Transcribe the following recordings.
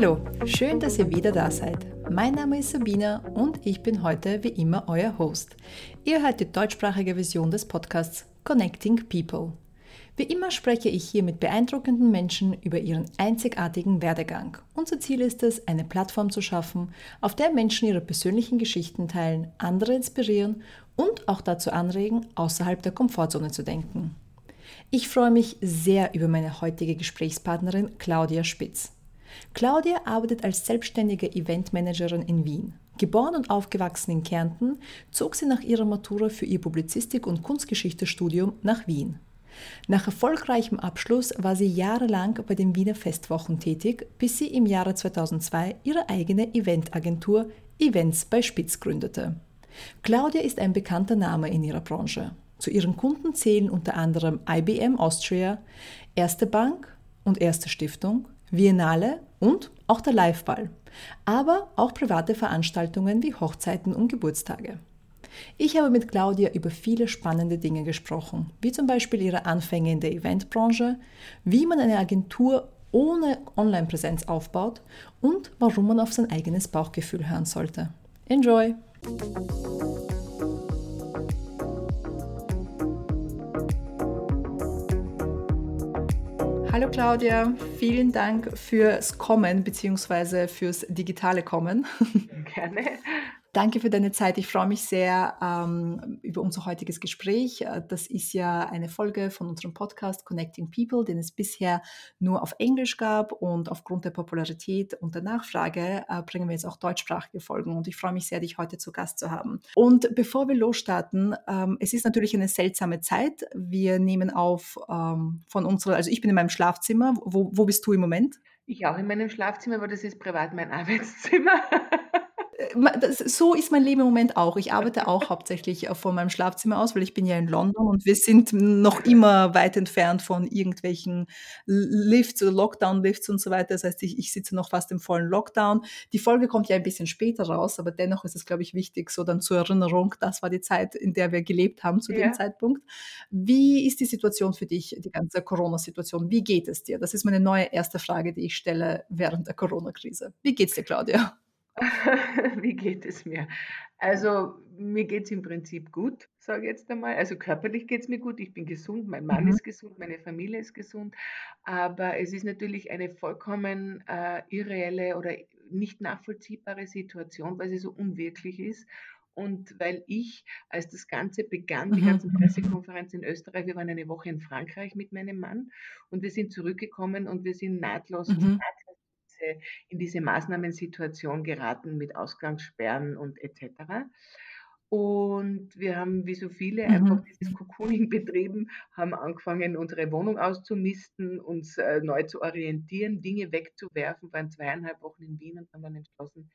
Hallo, schön, dass ihr wieder da seid. Mein Name ist Sabina und ich bin heute wie immer euer Host. Ihr hört die deutschsprachige Version des Podcasts Connecting People. Wie immer spreche ich hier mit beeindruckenden Menschen über ihren einzigartigen Werdegang. Unser Ziel ist es, eine Plattform zu schaffen, auf der Menschen ihre persönlichen Geschichten teilen, andere inspirieren und auch dazu anregen, außerhalb der Komfortzone zu denken. Ich freue mich sehr über meine heutige Gesprächspartnerin Claudia Spitz. Claudia arbeitet als selbstständige Eventmanagerin in Wien. Geboren und aufgewachsen in Kärnten, zog sie nach ihrer Matura für ihr Publizistik- und Kunstgeschichtestudium nach Wien. Nach erfolgreichem Abschluss war sie jahrelang bei den Wiener Festwochen tätig, bis sie im Jahre 2002 ihre eigene Eventagentur Events bei Spitz gründete. Claudia ist ein bekannter Name in ihrer Branche. Zu ihren Kunden zählen unter anderem IBM Austria, Erste Bank und Erste Stiftung, Biennale und auch der Liveball, aber auch private Veranstaltungen wie Hochzeiten und Geburtstage. Ich habe mit Claudia über viele spannende Dinge gesprochen, wie zum Beispiel ihre Anfänge in der Eventbranche, wie man eine Agentur ohne Online-Präsenz aufbaut und warum man auf sein eigenes Bauchgefühl hören sollte. Enjoy! Hallo Claudia, vielen Dank fürs Kommen bzw. fürs digitale Kommen. Gerne. Danke für deine Zeit. Ich freue mich sehr ähm, über unser heutiges Gespräch. Äh, das ist ja eine Folge von unserem Podcast Connecting People, den es bisher nur auf Englisch gab und aufgrund der Popularität und der Nachfrage äh, bringen wir jetzt auch deutschsprachige Folgen und ich freue mich sehr, dich heute zu Gast zu haben. Und bevor wir losstarten, ähm, es ist natürlich eine seltsame Zeit. Wir nehmen auf ähm, von unserer, also ich bin in meinem Schlafzimmer. Wo, wo bist du im Moment? Ich auch in meinem Schlafzimmer, aber das ist privat mein Arbeitszimmer. so ist mein Leben im Moment auch. Ich arbeite auch hauptsächlich äh, von meinem Schlafzimmer aus, weil ich bin ja in London und wir sind noch immer weit entfernt von irgendwelchen Lifts oder Lockdown-Lifts und so weiter. Das heißt, ich, ich sitze noch fast im vollen Lockdown. Die Folge kommt ja ein bisschen später raus, aber dennoch ist es, glaube ich, wichtig, so dann zur Erinnerung, das war die Zeit, in der wir gelebt haben zu ja. dem Zeitpunkt. Wie ist die Situation für dich, die ganze Corona-Situation? Wie geht es dir? Das ist meine neue erste Frage, die ich stelle während der Corona-Krise. Wie geht's dir, Claudia? Wie geht es mir? Also, mir geht es im Prinzip gut, sage ich jetzt einmal. Also, körperlich geht es mir gut. Ich bin gesund, mein Mann Mhm. ist gesund, meine Familie ist gesund. Aber es ist natürlich eine vollkommen, äh, irreelle oder nicht nachvollziehbare Situation, weil sie so unwirklich ist. Und weil ich, als das Ganze begann, die Mhm. ganzen Pressekonferenzen in Österreich wir waren eine Woche in Frankreich mit meinem Mann und wir sind zurückgekommen und wir sind nahtlos Mhm. Diese, in diese Maßnahmensituation geraten mit Ausgangssperren und etc. Und wir haben, wie so viele, mhm. einfach dieses Cocooning betrieben, haben angefangen, unsere Wohnung auszumisten, uns äh, neu zu orientieren, Dinge wegzuwerfen, waren zweieinhalb Wochen in Wien und haben dann entschlossen,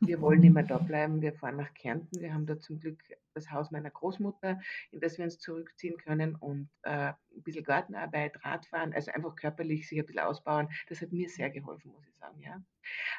wir wollen mehr da bleiben, wir fahren nach Kärnten. Wir haben da zum Glück das Haus meiner Großmutter, in das wir uns zurückziehen können und äh, ein bisschen Gartenarbeit, Radfahren, also einfach körperlich sich ein bisschen ausbauen. Das hat mir sehr geholfen, muss ich sagen. Ja.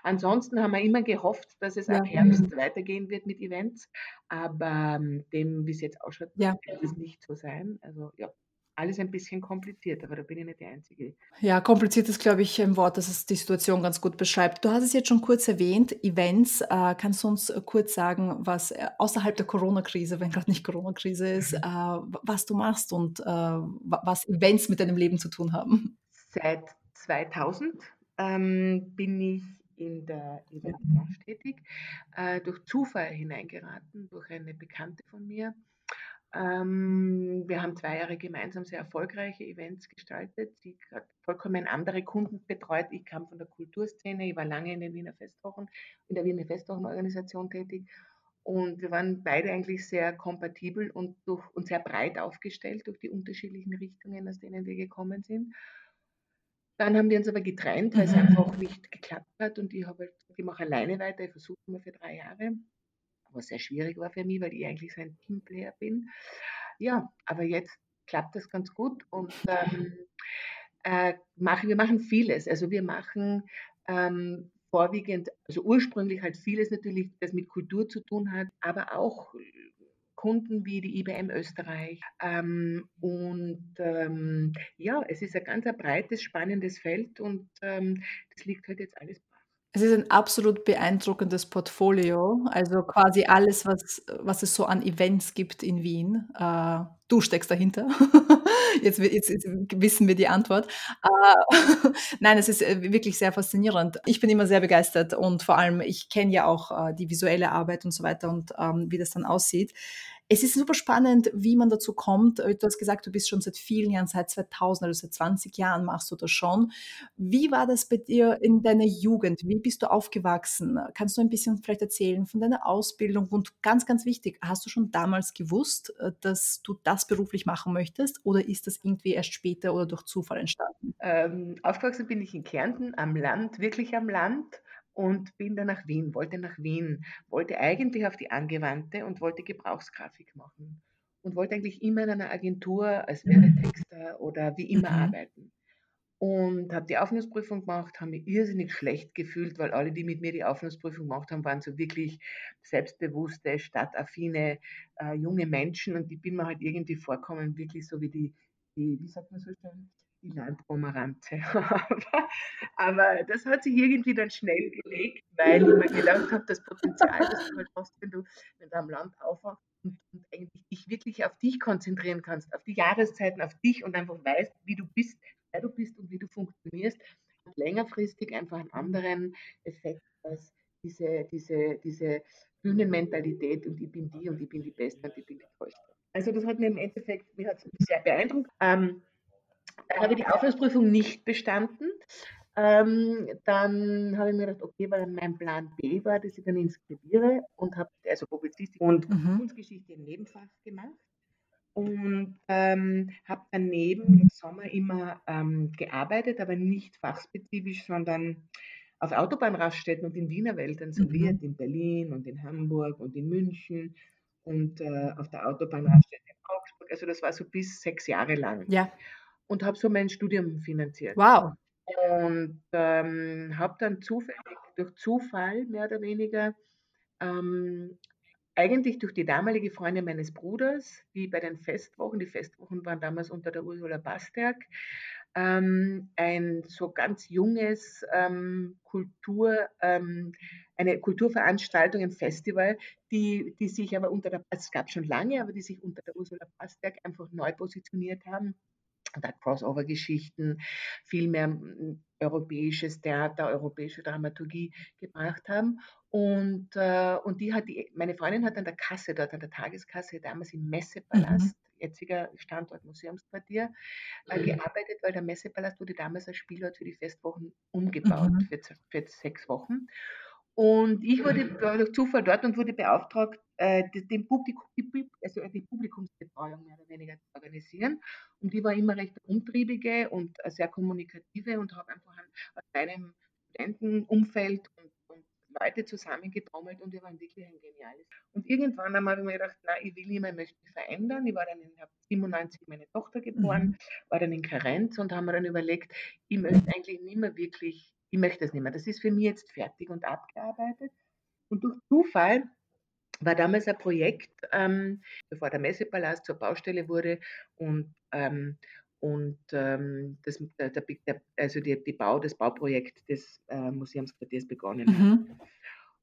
Ansonsten haben wir immer gehofft, dass es ja. ab Herbst weitergehen wird mit Events, aber ähm, dem, wie es jetzt ausschaut, ja. wird es nicht so sein. Also ja, alles ein bisschen kompliziert, aber da bin ich nicht die Einzige. Ja, kompliziert ist, glaube ich, ein Wort, das es die Situation ganz gut beschreibt. Du hast es jetzt schon kurz erwähnt, Events. Äh, kannst du uns äh, kurz sagen, was äh, außerhalb der Corona-Krise, wenn gerade nicht Corona-Krise ist, mhm. äh, was du machst und äh, was Events mit deinem Leben zu tun haben? Seit 2000 ähm, bin ich in der Eventbranche tätig, äh, durch Zufall hineingeraten, durch eine Bekannte von mir wir haben zwei Jahre gemeinsam sehr erfolgreiche Events gestaltet. Sie hat vollkommen andere Kunden betreut. Ich kam von der Kulturszene, ich war lange in den Wiener Festwochen, in der Wiener Festwochenorganisation tätig. Und wir waren beide eigentlich sehr kompatibel und, durch, und sehr breit aufgestellt durch die unterschiedlichen Richtungen, aus denen wir gekommen sind. Dann haben wir uns aber getrennt, weil es mhm. einfach nicht geklappt hat. Und ich habe halt, ich mache alleine weiter, ich versuche mal für drei Jahre was sehr schwierig war für mich, weil ich eigentlich so ein Teamplayer bin. Ja, aber jetzt klappt das ganz gut und ähm, äh, machen, wir machen vieles. Also wir machen ähm, vorwiegend, also ursprünglich halt vieles natürlich, das mit Kultur zu tun hat, aber auch Kunden wie die IBM Österreich. Ähm, und ähm, ja, es ist ein ganz ein breites, spannendes Feld und ähm, das liegt halt jetzt alles Es ist ein absolut beeindruckendes Portfolio, also quasi alles, was was es so an Events gibt in Wien. Äh, du steckst dahinter. Jetzt jetzt jetzt wissen wir die Antwort. Äh, nein, es ist, äh, wirklich sehr faszinierend. Ich bin immer sehr begeistert und vor allem, ich kenne ja auch, äh, die visuelle Arbeit und so weiter und, ähm, wie das dann aussieht. Es ist super spannend, wie man dazu kommt. Äh, du hast gesagt, du bist schon seit vielen Jahren, seit 2000, also seit 20 Jahren machst du das schon. Wie war das bei dir in deiner Jugend? Wie bist du aufgewachsen? Kannst du ein bisschen vielleicht erzählen von deiner Ausbildung? Und ganz, ganz wichtig, hast du schon damals gewusst, äh, dass du das beruflich machen möchtest oder ist das irgendwie erst später oder durch Zufall entstanden? Ähm, aufgewachsen bin ich in Kärnten am Land, wirklich am Land und bin dann nach Wien, wollte nach Wien, wollte eigentlich auf die Angewandte und wollte Gebrauchsgrafik machen und wollte eigentlich immer in einer Agentur als Werbetexter oder wie immer Mhm. arbeiten. Und habe die Aufnahmeprüfung gemacht, habe mich irrsinnig schlecht gefühlt, weil alle, die mit mir die Aufnahmeprüfung gemacht haben, waren so wirklich selbstbewusste, stadtaffine, äh, junge Menschen und ich bin mir halt irgendwie vorkommen, wirklich so wie die, die wie sagt man so schön, die Landpomeranze. aber, aber das hat sich irgendwie dann schnell gelegt, weil ich mir gedacht habe, das Potenzial, das du halt hast, wenn du, wenn du am Land aufwachst und, und eigentlich dich wirklich auf dich konzentrieren kannst, auf die Jahreszeiten, auf dich und einfach weißt, wie du bist, wer du bist und wie du funktionierst, hat längerfristig einfach einen anderen Effekt als diese, diese, diese Bühnenmentalität und ich bin die und ich bin die Beste und ich bin die Tollste. Also das hat mir im Endeffekt, mir sehr beeindruckt. Ähm, dann habe ich die Aufnahmeprüfung nicht bestanden. Ähm, dann habe ich mir gedacht, okay, weil mein Plan B war, dass ich dann inskribiere und habe also Publizistik und Mhm. Kunstgeschichte im Nebenfach gemacht und ähm, habe daneben im Sommer immer ähm, gearbeitet, aber nicht fachspezifisch, sondern auf Autobahnraststätten und in Wiener Wäldern serviert, Mhm. in Berlin und in Hamburg und in München und äh, auf der Autobahnraststätte in Augsburg. Also das war so bis sechs Jahre lang Ja. Und habe so mein Studium finanziert. Wow. Und ähm, habe dann zufällig, durch Zufall mehr oder weniger, ähm, eigentlich durch die damalige Freundin meines Bruders, die bei den Festwochen, die Festwochen waren damals unter der Ursula Basterk, ähm, ein so ganz junges ähm, Kultur, ähm, eine Kulturveranstaltung, ein Festival, die, die sich aber unter der, es gab schon lange, aber die sich unter der Ursula Basterk einfach neu positioniert haben da Crossover-Geschichten, viel mehr mm, europäisches Theater, europäische Dramaturgie gebracht haben. Und, äh, und die hat die, meine Freundin hat an der Kasse dort, an der Tageskasse, damals im Mhm. Messepalast, jetziger Standort Museumsquartier, äh, gearbeitet, weil der Messepalast wurde damals als Spielort für die Festwochen umgebaut, Mhm. für, für sechs Wochen. Und ich wurde war durch Zufall dort und wurde beauftragt, äh, die, den Publikum, also die Publikumsbetreuung mehr oder weniger zu organisieren. Und die war immer recht umtriebige und äh, sehr kommunikative und habe einfach an, aus meinem Studentenumfeld und, und Leute zusammengetrommelt und wir waren wirklich ein geniales. Und irgendwann einmal habe ich mir gedacht, na, ich will nicht mehr, ich möchte mich verändern. Ich war dann in ich habe 97 meine Tochter geboren, Mhm. war dann in Karenz und haben mir dann überlegt, ich möchte eigentlich nicht mehr wirklich, ich möchte das nicht mehr. Das ist für mich jetzt fertig und abgearbeitet. Und durch Zufall war damals ein Projekt, ähm, bevor der Messepalast zur Baustelle wurde und, ähm, und ähm, das, der, der, der, also die, die Bau, das Bauprojekt des äh, Museumsquartiers begonnen hat. Mhm.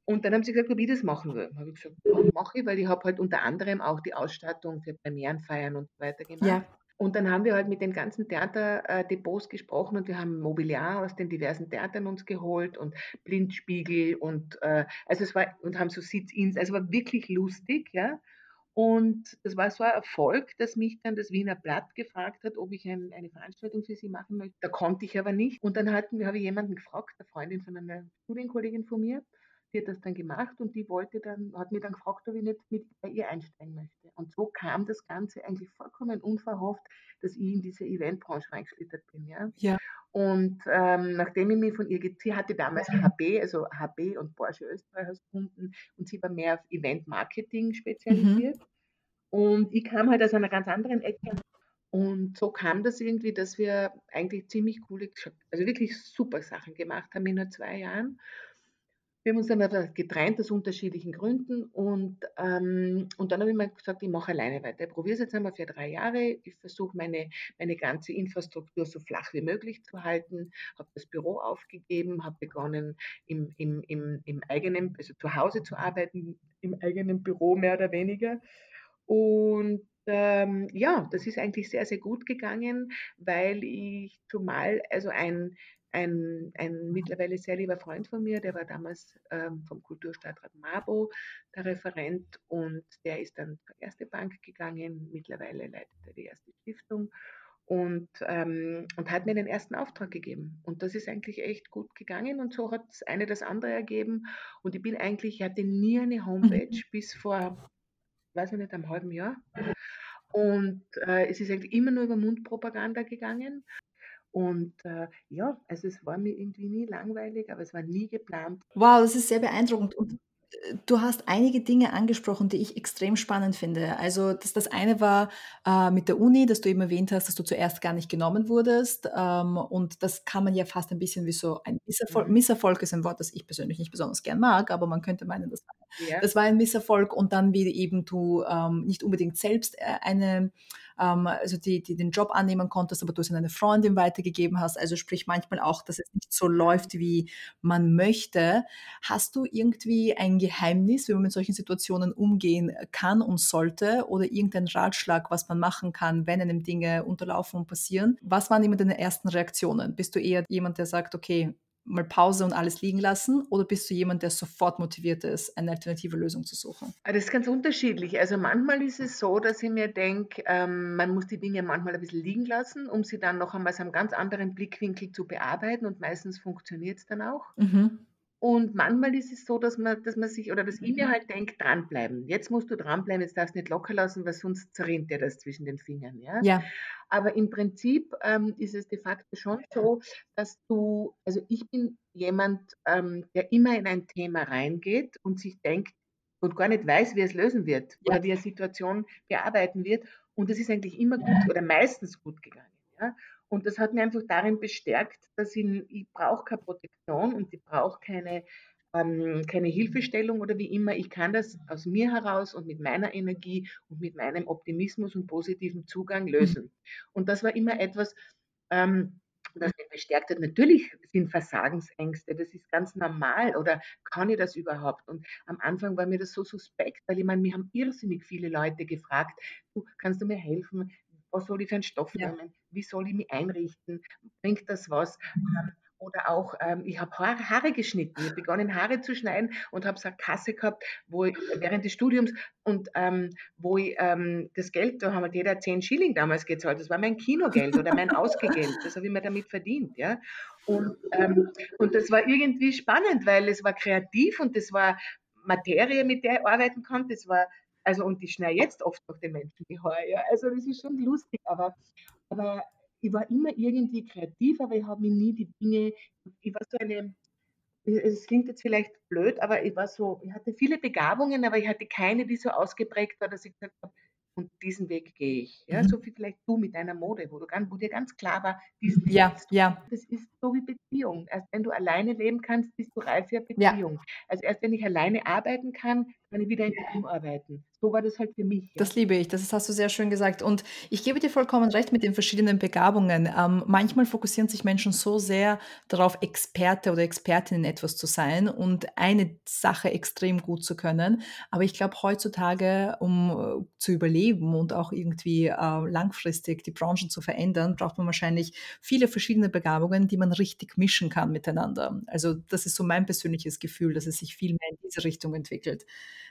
Und dann haben sie gesagt, ob ich das machen will. habe ich gesagt, ja, mache ich, weil ich habe halt unter anderem auch die Ausstattung für Premierenfeiern und so weiter gemacht. Ja. Und dann haben wir halt mit den ganzen Theaterdepots gesprochen und wir haben Mobiliar aus den diversen Theatern uns geholt und Blindspiegel und äh, also es war und haben so Sit-ins, also war wirklich lustig, ja. Und das war so ein Erfolg, dass mich dann das Wiener Blatt gefragt hat, ob ich ein, eine Veranstaltung für sie machen möchte. Da konnte ich aber nicht. Und dann hatten habe ich jemanden gefragt, eine Freundin von einer Studienkollegin von mir, die hat das dann gemacht und die wollte dann, hat mir dann gefragt, ob ich nicht mit bei ihr einsteigen möchte. Und so kam das Ganze eigentlich vollkommen unverhofft, dass ich in diese Eventbranche reingeschlittert bin. Ja? Ja. Und ähm, nachdem ich mich von ihr, sie hatte damals HB, also HB und Porsche Österreich als Kunden und sie war mehr auf Event-Marketing spezialisiert. Mhm. Und ich kam halt aus einer ganz anderen Ecke. Und so kam das irgendwie, dass wir eigentlich ziemlich coole, also wirklich super Sachen gemacht haben in nur zwei Jahren. Wir haben uns dann getrennt aus unterschiedlichen Gründen und, ähm, und dann habe ich mir gesagt, ich mache alleine weiter. Ich probiere es jetzt einmal für drei Jahre. Ich versuche meine, meine ganze Infrastruktur so flach wie möglich zu halten, habe das Büro aufgegeben, habe begonnen im, im, im, im eigenen, also zu Hause zu arbeiten, im eigenen Büro mehr oder weniger. Und ähm, ja, das ist eigentlich sehr, sehr gut gegangen, weil ich zumal, also ein, ein, ein mittlerweile sehr lieber Freund von mir, der war damals ähm, vom Kulturstadtrat Mabo der Referent und der ist dann zur Erste Bank gegangen. Mittlerweile leitet er die Erste Stiftung und, ähm, und hat mir den ersten Auftrag gegeben. Und das ist eigentlich echt gut gegangen und so hat das eine das andere ergeben. Und ich bin eigentlich, ich hatte nie eine Homepage mhm. bis vor, weiß ich nicht, einem halben Jahr. Und äh, es ist eigentlich immer nur über Mundpropaganda gegangen. Und äh, ja, also es war mir irgendwie nie langweilig, aber es war nie geplant. Wow, das ist sehr beeindruckend. Und äh, du hast einige Dinge angesprochen, die ich extrem spannend finde. Also das, das eine war äh, mit der Uni, dass du eben erwähnt hast, dass du zuerst gar nicht genommen wurdest. Ähm, und das kann man ja fast ein bisschen wie so ein Misserfolg. Mhm. Misserfolg ist ein Wort, das ich persönlich nicht besonders gern mag, aber man könnte meinen, das war, ja. das war ein Misserfolg. Und dann wie eben du ähm, nicht unbedingt selbst äh, eine ähm, also die, die den Job annehmen konntest, aber du es an eine Freundin weitergegeben hast. Also sprich manchmal auch, dass es nicht so läuft, wie man möchte. Hast du irgendwie ein Geheimnis, wie man mit solchen Situationen umgehen kann und sollte oder irgendein Ratschlag, was man machen kann, wenn einem Dinge unterlaufen und passieren? Was waren immer deine ersten Reaktionen? Bist du eher jemand, der sagt, okay, mal Pause und alles liegen lassen? Oder bist du jemand, der sofort motiviert ist, eine alternative Lösung zu suchen? Ah, das ist ganz unterschiedlich. Also manchmal ist es so, dass ich mir denke, ähm, man muss die Dinge manchmal ein bisschen liegen lassen, um sie dann noch einmal aus einem ganz anderen Blickwinkel zu bearbeiten und meistens funktioniert es dann auch. Mhm. Und manchmal ist es so, dass man, dass man sich oder dass ich mir halt denke, dranbleiben. Jetzt musst du dranbleiben, jetzt darfst du nicht locker lassen, weil sonst zerrinnt dir das zwischen den Fingern. Ja. ja. Aber im Prinzip ähm, ist es de facto schon so, dass du, also ich bin jemand, ähm, der immer in ein Thema reingeht und sich denkt und gar nicht weiß, wie es lösen wird ja. oder wie eine Situation bearbeiten wird. Und das ist eigentlich immer gut oder meistens gut gegangen. Ja. Und das hat mir einfach darin bestärkt, dass ich, ich brauche keine Protektion und ich brauche keine, ähm, keine Hilfestellung oder wie immer. Ich kann das aus mir heraus und mit meiner Energie und mit meinem Optimismus und positiven Zugang lösen. Und das war immer etwas, ähm, das mich bestärkt hat. Natürlich sind Versagensängste, das ist ganz normal oder kann ich das überhaupt? Und am Anfang war mir das so suspekt, weil ich meine, mir haben irrsinnig viele Leute gefragt, du, kannst du mir helfen? Was soll ich für einen Stoff nehmen, wie soll ich mich einrichten, bringt das was? Mhm. Oder auch, ähm, ich habe Haare, Haare, geschnitten. Ich habe begonnen, Haare zu schneiden und habe so eine Kasse gehabt, wo ich während des Studiums und ähm, wo ich ähm, das Geld, da haben wir jeder 10 Schilling damals gezahlt. Das war mein Kinogeld oder mein Ausgegeld. Das habe ich mir damit verdient. Ja? Und, ähm, und das war irgendwie spannend, weil es war kreativ und das war Materie, mit der ich arbeiten konnte. Es war also, und ich schneide jetzt oft noch den Menschen die Haare. Ja. Also, das ist schon lustig, aber, aber ich war immer irgendwie kreativ, aber ich habe mir nie die Dinge, ich war so eine, es klingt jetzt vielleicht blöd, aber ich war so, ich hatte viele Begabungen, aber ich hatte keine, die so ausgeprägt war, dass ich gesagt habe, und diesen Weg gehe ich. Ja, mhm. so wie vielleicht du mit deiner Mode, wo, du ganz, wo dir ganz klar war, diesen Weg ja, ja. Das ist so wie Beziehung. Erst wenn du alleine leben kannst, bist du reif für Beziehung. Ja. Also erst wenn ich alleine arbeiten kann, kann ich wieder in Team arbeiten so war das halt für mich. Ja. Das liebe ich, das hast du sehr schön gesagt. Und ich gebe dir vollkommen recht mit den verschiedenen Begabungen. Ähm, manchmal fokussieren sich Menschen so sehr darauf, Experte oder Expertin in etwas zu sein und eine Sache extrem gut zu können. Aber ich glaube, heutzutage, um äh, zu überleben und auch irgendwie äh, langfristig die Branchen zu verändern, braucht man wahrscheinlich viele verschiedene Begabungen, die man richtig mischen kann miteinander. Also das ist so mein persönliches Gefühl, dass es sich viel mehr in diese Richtung entwickelt.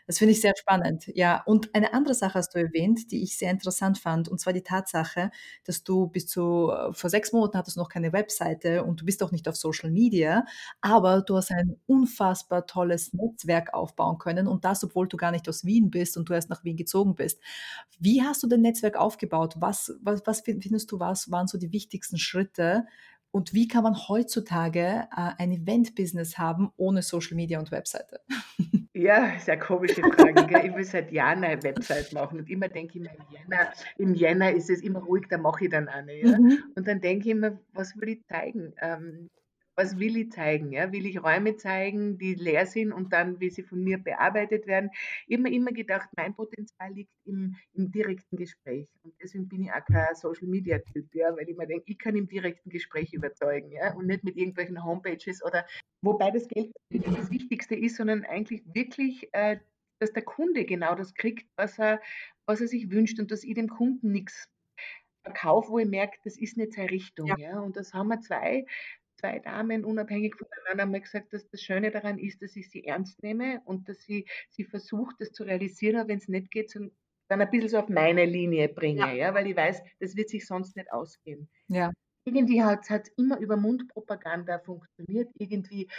Das finde ich sehr spannend. Ja, und eine andere Sache hast du erwähnt, die ich sehr interessant fand, und zwar die Tatsache, dass du bis zu äh, vor sechs Monaten hattest noch keine Webseite und du bist auch nicht auf Social Media, aber du hast ein unfassbar tolles Netzwerk aufbauen können und das, obwohl du gar nicht aus Wien bist und du erst nach Wien gezogen bist. Wie hast du dein Netzwerk aufgebaut? Was, was, was findest du, was waren so die wichtigsten Schritte, und wie kann man heutzutage äh, ein Event-Business haben ohne Social Media und Webseite? Ja, sehr komische Frage. Gell? Ich will seit Jahren eine Website machen und immer denke ich mir, im Jänner, im Jänner ist es immer ruhig, da mache ich dann eine. Ja? Mhm. Und dann denke ich immer, was will ich zeigen? Ähm, was will ich zeigen? Ja? Will ich Räume zeigen, die leer sind und dann, wie sie von mir bearbeitet werden? Ich habe mir immer gedacht, mein Potenzial liegt im, im direkten Gespräch. Und deswegen bin ich auch kein Social-Media-Typ, ja? weil ich mir denke, ich kann im direkten Gespräch überzeugen ja? und nicht mit irgendwelchen Homepages oder wobei das Geld nicht das Wichtigste ist, sondern eigentlich wirklich, äh, dass der Kunde genau das kriegt, was er, was er sich wünscht und dass ich dem Kunden nichts verkaufe, wo ich merke, das ist nicht seine Richtung. Ja. ja. Und das haben wir zwei zwei Damen unabhängig voneinander haben gesagt, dass das Schöne daran ist, dass ich sie ernst nehme und dass sie, sie versucht, das zu realisieren, aber wenn es nicht geht, dann ein bisschen so auf meine Linie bringe, ja. ja. weil ich weiß, das wird sich sonst nicht ausgehen. Ja. Irgendwie hat es immer über Mundpropaganda funktioniert. Irgendwie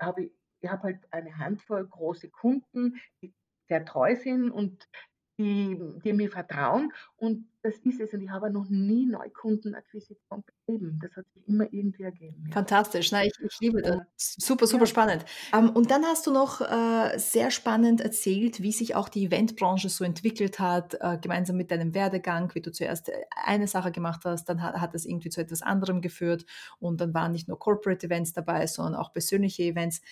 habe ich, ich habe halt eine Handvoll große Kunden, die sehr treu sind und die, die mir vertrauen und das ist es. Und ich habe noch nie Neukundenakquisition betrieben. Das hat sich immer irgendwie ergeben. Ja. Fantastisch. Na, ich, ich liebe das. Super, super ja. spannend. Um, ähm, und dann hast du noch äh, sehr spannend erzählt, wie sich auch die Eventbranche so entwickelt hat, äh, gemeinsam mit deinem Werdegang, wie du zuerst äh, eine Sache gemacht hast, dann hat, hat das irgendwie zu etwas anderem geführt und dann waren nicht nur Corporate Events dabei, sondern auch persönliche Events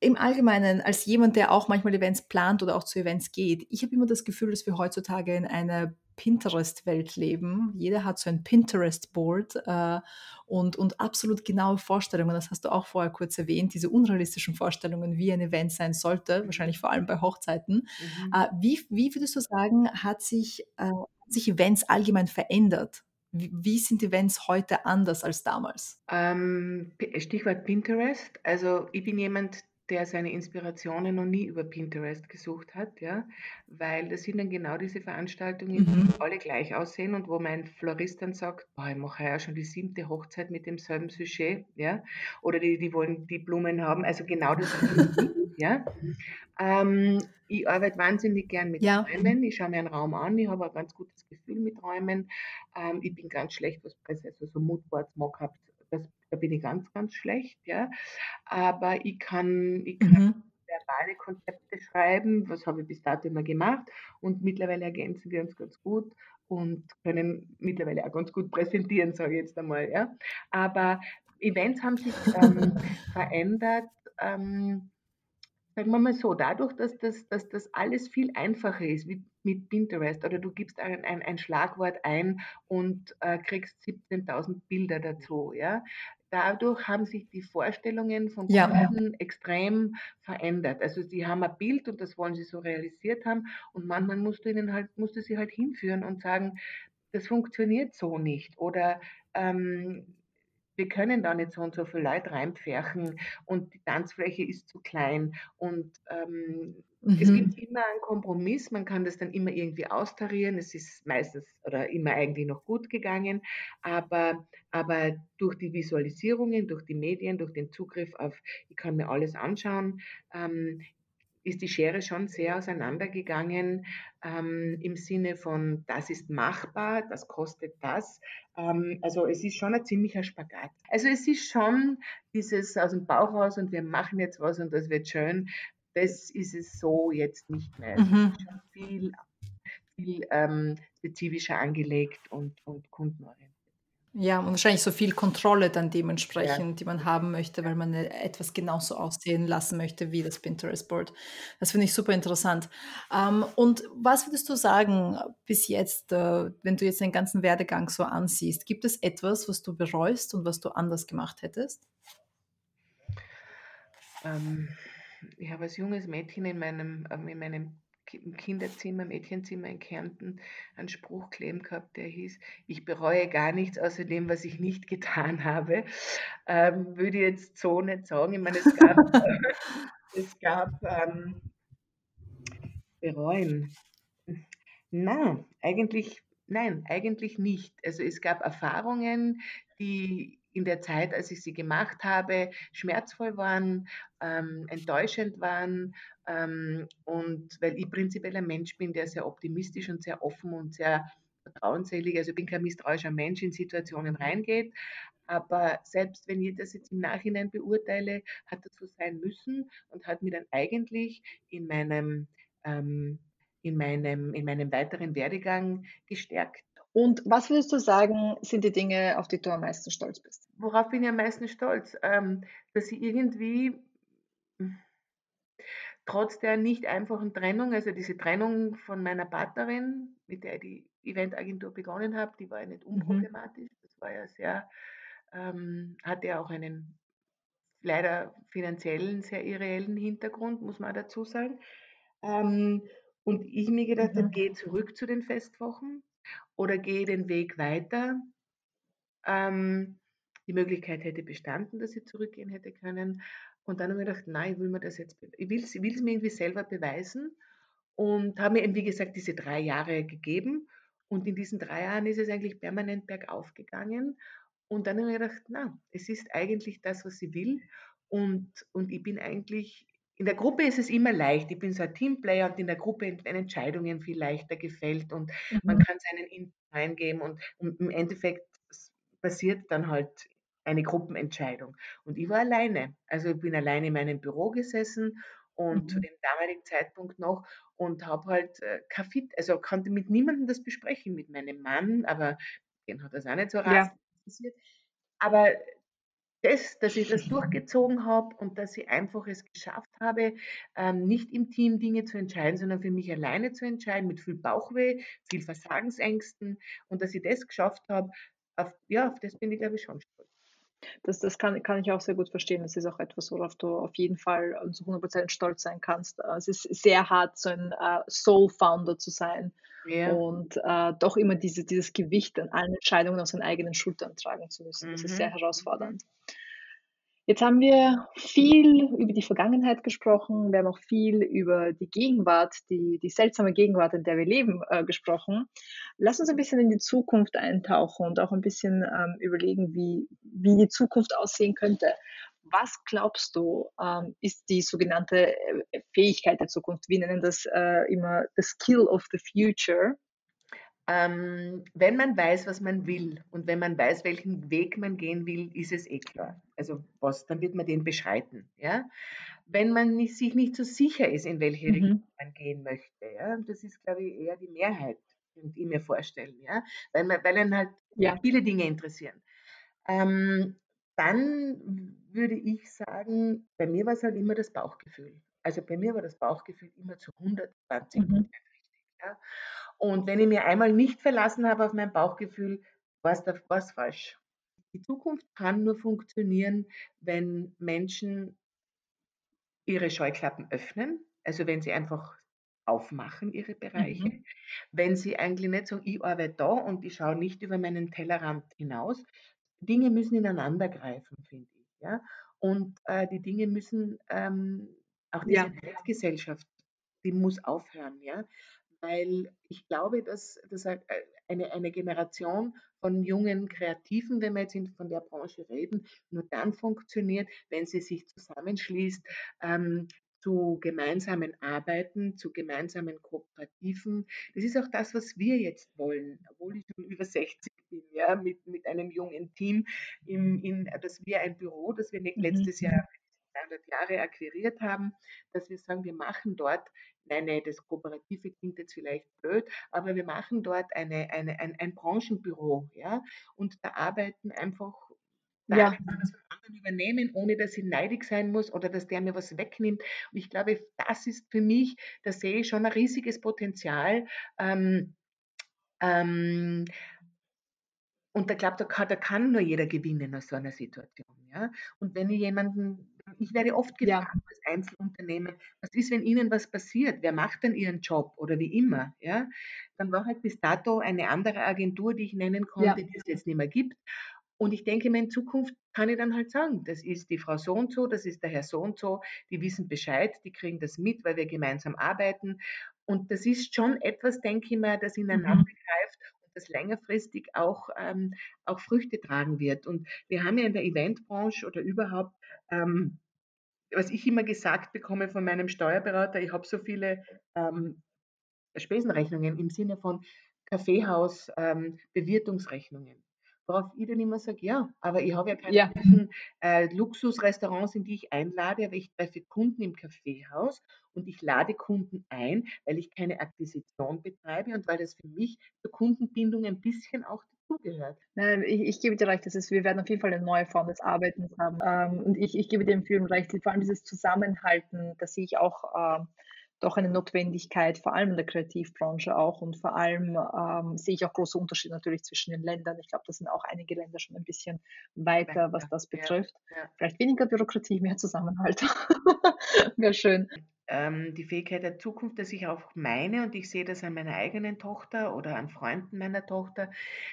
im Allgemeinen, als jemand, der auch manchmal Events plant oder auch zu Events geht, ich habe immer das Gefühl, dass wir heutzutage in einer Pinterest-Welt leben. Jeder hat so ein Pinterest-Board äh, und, und absolut genaue Vorstellungen. Das hast du auch vorher kurz erwähnt, diese unrealistischen Vorstellungen, wie ein Event sein sollte, wahrscheinlich vor allem bei Hochzeiten. Mhm. Äh, wie, wie würdest du sagen, hat sich, äh, sich Events allgemein verändert? Wie, wie sind Events heute anders als damals? Ähm, Stichwort Pinterest. Also ich bin jemand, der seine Inspirationen noch nie über Pinterest gesucht hat, ja, weil das sind dann genau diese Veranstaltungen, mhm. die alle gleich aussehen und wo mein Florist dann sagt, boah, ich mache ja schon die siebte Hochzeit mit demselben Sujet, ja, oder die, die wollen die Blumen haben, also genau das, ja. Ähm, ich arbeite wahnsinnig gern mit ja. Räumen, ich schaue mir einen Raum an, ich habe ein ganz gutes Gefühl mit Räumen, ähm, ich bin ganz schlecht, was also so Moodboards, Mockups, das da bin ich ganz, ganz schlecht, ja. Aber ich kann, ich kann mhm. verbale Konzepte schreiben, was habe ich bis dato immer gemacht und mittlerweile ergänzen wir uns ganz gut und können mittlerweile auch ganz gut präsentieren, sage ich jetzt einmal, ja. Aber Events haben sich ähm, verändert. Ähm, sagen wir mal so, dadurch, dass das, dass das alles viel einfacher ist wie mit Pinterest oder du gibst ein, ein, ein Schlagwort ein und äh, kriegst 17.000 Bilder dazu, ja, dadurch haben sich die Vorstellungen von ja. Kunden extrem verändert. Also sie haben ein Bild und das wollen sie so realisiert haben und manchmal musst du ihnen halt, musst du sie halt hinführen und sagen, das funktioniert so nicht oder ähm, wir können da nicht so und so viel Leute reinpferchen und die Tanzfläche ist zu klein und ähm, mhm. es gibt immer einen Kompromiss, man kann das dann immer irgendwie austarieren, es ist meistens oder immer eigentlich noch gut gegangen, aber, aber durch die Visualisierungen, durch die Medien, durch den Zugriff auf, ich kann mir alles anschauen, ähm, ist die Schere schon sehr auseinandergegangen ähm, im Sinne von, das ist machbar, das kostet das. Ähm, also es ist schon ein ziemlicher Spagat. Also es ist schon dieses aus dem Bauch raus und wir machen jetzt was und das wird schön. Das ist es so jetzt nicht mehr. Es mhm. ist schon viel, viel ähm, spezifischer angelegt und, und kundenorientiert. Ja, und wahrscheinlich so viel Kontrolle dann dementsprechend, ja. die man haben möchte, weil man äh, etwas genauso aussehen lassen möchte wie das Pinterest-Board. Das finde ich super interessant. Ähm, und was würdest du sagen bis jetzt, äh, wenn du jetzt den ganzen Werdegang so ansiehst? Gibt es etwas, was du bereust und was du anders gemacht hättest? Ähm, ich habe als junges Mädchen in meinem, ähm, in meinem im Kinderzimmer, Mädchenzimmer in Kärnten einen Spruch kleben gehabt, der hieß, ich bereue gar nichts außer dem, was ich nicht getan habe. Ähm, würde ich jetzt so nicht sagen. Ich meine, es gab, es gab ähm, bereuen. Nein, eigentlich, nein, eigentlich nicht. Also es gab Erfahrungen, die in der Zeit, als ich sie gemacht habe, schmerzvoll waren, ähm, enttäuschend waren ähm, und weil ich prinzipiell ein Mensch bin, der sehr optimistisch und sehr offen und sehr vertrauensselig, also ich bin kein misstrauischer Mensch, in Situationen reingeht, aber selbst wenn ich das jetzt im Nachhinein beurteile, hat das so sein müssen und hat mir dann eigentlich in meinem, ähm, in meinem, in meinem weiteren Werdegang gestärkt Und was würdest du sagen, sind die Dinge, auf die du am meisten stolz bist? Worauf bin ich am meisten stolz? Ähm, dass ich irgendwie trotz der nicht einfachen Trennung, also diese Trennung von meiner Partnerin, mit der ich die Eventagentur begonnen habe, die war ja nicht mhm. unproblematisch. Das war ja sehr, ähm, hatte ja auch einen leider finanziellen, sehr irreellen Hintergrund, muss man dazu sagen. Ähm, und ich mir gedacht habe, mhm. gehe zurück zu den Festwochen oder gehe den Weg weiter. Ähm, die Möglichkeit hätte bestanden, dass ich zurückgehen hätte können. Und dann habe ich gedacht, nein, ich will mir das jetzt, ich will es mir irgendwie selber beweisen und habe mir eben, wie gesagt, diese drei Jahre gegeben. Und in diesen drei Jahren ist es eigentlich permanent bergauf gegangen. Und dann habe ich gedacht, na, es ist eigentlich das, was ich will. Und, und ich bin eigentlich, in der Gruppe ist es immer leicht. Ich bin so ein Teamplayer und in der Gruppe werden Entscheidungen viel leichter gefällt und mhm. man kann seinen Input eingeben und, und im Endeffekt passiert dann halt eine Gruppenentscheidung. Und ich war alleine. Also ich bin alleine in meinem Büro gesessen und mhm. zu dem damaligen Zeitpunkt noch und habe halt äh, Kaffee, also konnte mit niemandem das besprechen, mit meinem Mann, aber den hat das auch nicht so ja. interessiert. Aber das, dass ich das durchgezogen habe und dass ich einfach es geschafft habe, ähm, nicht im Team Dinge zu entscheiden, sondern für mich alleine zu entscheiden, mit viel Bauchweh, viel Versagensängsten und dass ich das geschafft habe, auf, ja, auf das bin ich, glaube ich, schon stolz. Das, das kann, kann ich auch sehr gut verstehen. Das ist auch etwas, worauf du auf jeden Fall zu 100% stolz sein kannst. Äh, es ist sehr hart, so ein uh, Soul-Founder zu sein ja. und uh, doch immer diese, dieses Gewicht an allen Entscheidungen auf seinen eigenen Schultern tragen zu müssen. Das mhm. ist sehr herausfordernd. Jetzt haben wir viel über die Vergangenheit gesprochen, wir haben auch viel über die Gegenwart, die, die seltsame Gegenwart, in der wir leben, äh, gesprochen. Lass uns ein bisschen in die Zukunft eintauchen und auch ein bisschen ähm, überlegen, wie, wie die Zukunft aussehen könnte. Was glaubst du, ähm, ist die sogenannte äh, Fähigkeit der Zukunft? Wir nennen das äh, immer the skill of the future. Ähm, wenn man weiß, was man will und wenn man weiß, welchen Weg man gehen will, ist es eh klar. Also was, dann wird man den beschreiten. Ja? Wenn man nicht, sich nicht so sicher ist, in welche mhm. Richtung man gehen möchte, ja? das ist, glaube ich, eher die Mehrheit, die ich mir vorstellen, ja? weil, man, weil einen halt ja. viele Dinge interessieren. Ähm, dann würde ich sagen, bei mir war es halt immer das Bauchgefühl. Also bei mir war das Bauchgefühl immer zu 120 mhm. Ja? Und wenn ich mir einmal nicht verlassen habe auf mein Bauchgefühl, war es falsch. Die Zukunft kann nur funktionieren, wenn Menschen ihre Scheuklappen öffnen, also wenn sie einfach aufmachen, ihre Bereiche. Mhm. Wenn sie eigentlich nicht sagen, ich arbeite da und ich schaue nicht über meinen Tellerrand hinaus. Dinge müssen ineinander greifen, finde ich. Ja? Und äh, die Dinge müssen, ähm, auch diese ja. Gesellschaft, die muss aufhören. Ja? Weil ich glaube, dass, dass eine, eine Generation von jungen Kreativen, wenn wir jetzt von der Branche reden, nur dann funktioniert, wenn sie sich zusammenschließt, ähm, zu gemeinsamen Arbeiten, zu gemeinsamen Kooperativen. Das ist auch das, was wir jetzt wollen, obwohl ich schon über 60 bin, ja, mit, mit einem jungen Team, im, in, dass wir ein Büro, das wir mhm. letztes Jahr 200 Jahre akquiriert haben, dass wir sagen, wir machen dort nein, nein, das Kooperative klingt jetzt vielleicht blöd, aber wir machen dort eine, eine, ein, ein Branchenbüro, ja, und da arbeiten einfach ja. das von anderen übernehmen, ohne dass ich neidig sein muss oder dass der mir was wegnimmt. Und ich glaube, das ist für mich, da sehe ich schon ein riesiges Potenzial. Ähm, ähm, und da glaube, da kann, da kann nur jeder gewinnen aus so einer Situation. Ja? Und wenn ich jemanden ich werde oft gefragt ja. als Einzelunternehmen, was ist, wenn Ihnen was passiert? Wer macht denn Ihren Job oder wie immer? Ja, dann war halt bis dato eine andere Agentur, die ich nennen konnte, ja. die es jetzt nicht mehr gibt. Und ich denke mir, in Zukunft kann ich dann halt sagen, das ist die Frau so und so, das ist der Herr so und so, die wissen Bescheid, die kriegen das mit, weil wir gemeinsam arbeiten. Und das ist schon etwas, denke ich mal, das ineinander mhm. Das längerfristig auch, ähm, auch Früchte tragen wird. Und wir haben ja in der Eventbranche oder überhaupt ähm, was ich immer gesagt bekomme von meinem Steuerberater, ich habe so viele ähm, Spesenrechnungen im Sinne von Kaffeehaus, ähm, Bewirtungsrechnungen. Worauf ich dann immer sage, ja, aber ich habe ja keine Ja. äh, Luxusrestaurants, in die ich einlade, aber ich treffe Kunden im Kaffeehaus und ich lade Kunden ein, weil ich keine Akquisition betreibe und weil das für mich zur Kundenbindung ein bisschen auch dazugehört. Nein, ich, ich gebe dir recht, das ist, wir werden auf jeden Fall eine neue Form des Arbeitens haben. Ähm, und ich, ich gebe dem Film recht, vor allem dieses Zusammenhalten, das sehe ich auch ähm, doch eine Notwendigkeit, vor allem in der Kreativbranche auch. Und vor allem ähm, sehe ich auch große Unterschiede natürlich zwischen den Ländern. Ich glaube, da sind auch einige Länder schon ein bisschen weiter, was das betrifft. Ja, ja. Vielleicht weniger Bürokratie, mehr Zusammenhalt. Wäre schön ähm, die Fähigkeit der Zukunft, dass ich auch meine, und ich sehe das an meiner eigenen Tochter oder an Freunden meiner Tochter,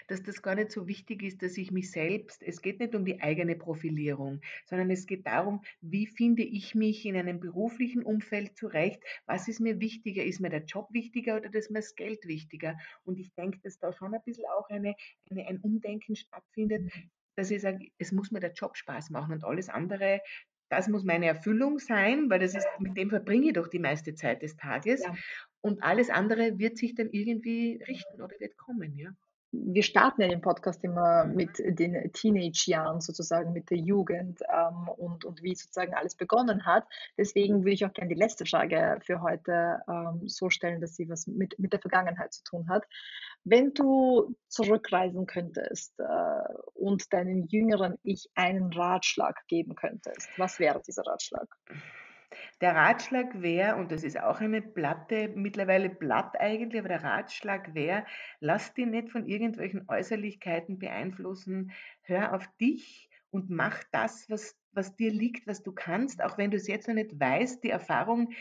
dass das gar nicht so wichtig ist, dass ich mich selbst, es geht nicht um die eigene Profilierung, sondern es geht darum, wie finde ich mich in einem beruflichen Umfeld zurecht, was ist mir wichtiger, ist mir der Job wichtiger oder ist mir das Geld wichtiger? Und ich denke, dass da schon ein bisschen auch eine, eine ein Umdenken stattfindet, dass ich sage, es muss mir der Job Spaß machen und alles andere das muss meine Erfüllung sein, weil das ist, mit dem verbringe ich doch die meiste Zeit des Tages. Ja. Und alles andere wird sich dann irgendwie richten oder wird kommen, ja wir starten ja den Podcast immer mit den Teenage-Jahren sozusagen, mit der Jugend ähm, und, und wie sozusagen alles begonnen hat. Deswegen würde ich auch gerne die letzte Frage für heute ähm, so stellen, dass sie was mit, mit der Vergangenheit zu tun hat. Wenn du zurückreisen könntest äh, und deinem jüngeren Ich einen Ratschlag geben könntest, was wäre dieser Ratschlag? Der Ratschlag wäre, und das ist auch eine Platte, mittlerweile Blatt eigentlich, aber der Ratschlag wäre, lass dich nicht von irgendwelchen Äußerlichkeiten beeinflussen, hör auf dich und mach das, was, was dir liegt, was du kannst, auch wenn du es jetzt noch nicht weißt, die Erfahrung,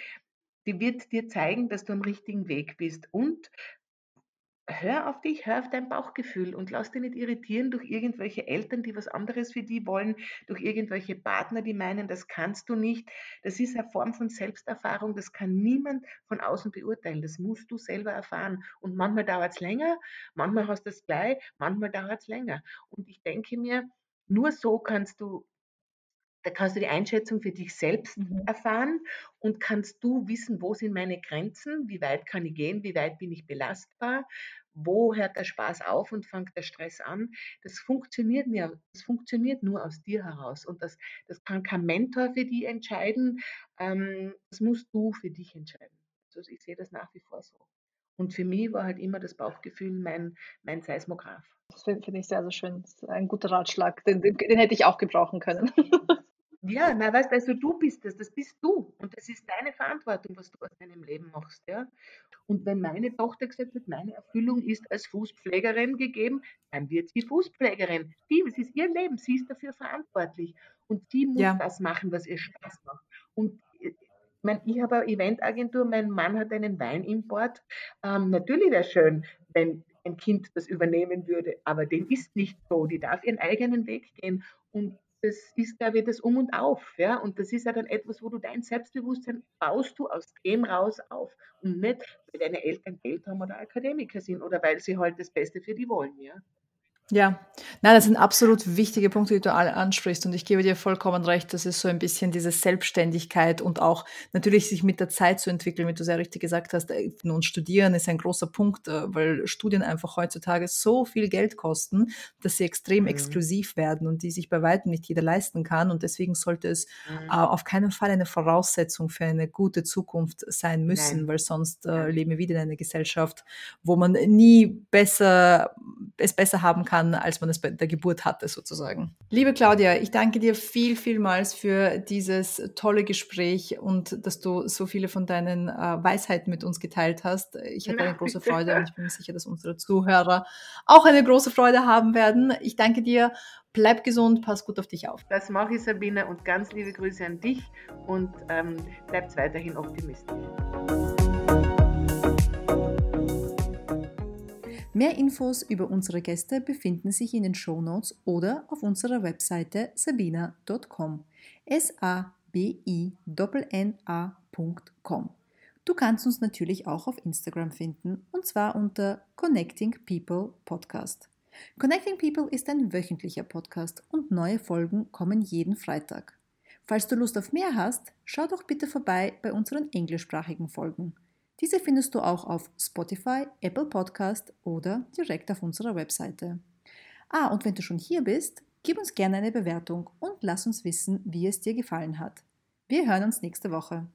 die wird dir zeigen, dass du am richtigen Weg bist. Und hör auf dich, hör auf dein Bauchgefühl und lass dich nicht irritieren durch irgendwelche Eltern, die was anderes für die wollen, durch irgendwelche Partner, die meinen, das kannst du nicht. Das ist eine Form von Selbsterfahrung, das kann niemand von außen beurteilen. Das musst du selber erfahren. Und manchmal dauert es länger, manchmal hast du es gleich, manchmal dauert es länger. Und ich denke mir, nur so kannst du da kannst du die Einschätzung für dich selbst mhm. erfahren und kannst du wissen, wo sind meine Grenzen, wie weit kann ich gehen, wie weit bin ich belastbar, wo hört der Spaß auf und fängt der Stress an. Das funktioniert, nur, das funktioniert nur aus dir heraus und das, das kann kein Mentor für dich entscheiden, ähm, das musst du für dich entscheiden. Also ich sehe das nach wie vor so. Und für mich war halt immer das Bauchgefühl mein, mein Seismograph. Das finde ich sehr, sehr schön. Ein guter Ratschlag. Den, den, den hätte ich auch gebrauchen können. Ja, na, weißt also du bist das, das bist du. Und das ist deine Verantwortung, was du aus deinem Leben machst, ja. Und wenn meine Tochter gesagt hat, meine Erfüllung ist als Fußpflegerin gegeben, dann wird sie Fußpflegerin. Die, es ist ihr Leben, sie ist dafür verantwortlich. Und sie muss ja. das machen, was ihr Spaß macht. Und ich, mein, ich habe eine Eventagentur, mein Mann hat einen Weinimport. Ähm, natürlich wäre schön, wenn ein Kind das übernehmen würde, aber dem ist nicht so. Die darf ihren eigenen Weg gehen. Und das ist, glaube ich, das Um und Auf. Ja? Und das ist ja dann etwas, wo du dein Selbstbewusstsein baust du aus dem raus auf. Und nicht, weil deine Eltern Geld haben oder Akademiker sind oder weil sie halt das Beste für die wollen. Ja? Ja, nein, das sind absolut wichtige Punkte, die du alle ansprichst. Und ich gebe dir vollkommen recht, das ist so ein bisschen diese Selbstständigkeit und auch natürlich sich mit der Zeit zu entwickeln, wie du sehr richtig gesagt hast. Äh, nun, studieren ist ein großer Punkt, äh, weil Studien einfach heutzutage so viel Geld kosten, dass sie extrem mhm. exklusiv werden und die sich bei weitem nicht jeder leisten kann. Und deswegen sollte es mhm. äh, auf keinen Fall eine Voraussetzung für eine gute Zukunft sein müssen, Nein. weil sonst äh, leben wir wieder in einer Gesellschaft, wo man nie besser, es besser haben kann, kann, als man es bei der Geburt hatte, sozusagen. Liebe Claudia, ich danke dir viel, vielmals für dieses tolle Gespräch und dass du so viele von deinen äh, Weisheiten mit uns geteilt hast. Ich hatte eine große Freude und ich bin mir sicher, dass unsere Zuhörer auch eine große Freude haben werden. Ich danke dir. Bleib gesund, pass gut auf dich auf. Das mache ich, Sabine, und ganz liebe Grüße an dich und ähm, bleibt weiterhin optimistisch. Mehr Infos über unsere Gäste befinden sich in den Shownotes oder auf unserer Webseite sabina.com. S-A-B-I-N-N-A.com. Du kannst uns natürlich auch auf Instagram finden und zwar unter Connecting People Podcast. Connecting People ist ein wöchentlicher Podcast und neue Folgen kommen jeden Freitag. Falls du Lust auf mehr hast, schau doch bitte vorbei bei unseren englischsprachigen Folgen. Diese findest du auch auf Spotify, Apple Podcast oder direkt auf unserer Webseite. Ah, und wenn du schon hier bist, gib uns gerne eine Bewertung und lass uns wissen, wie es dir gefallen hat. Wir hören uns nächste Woche.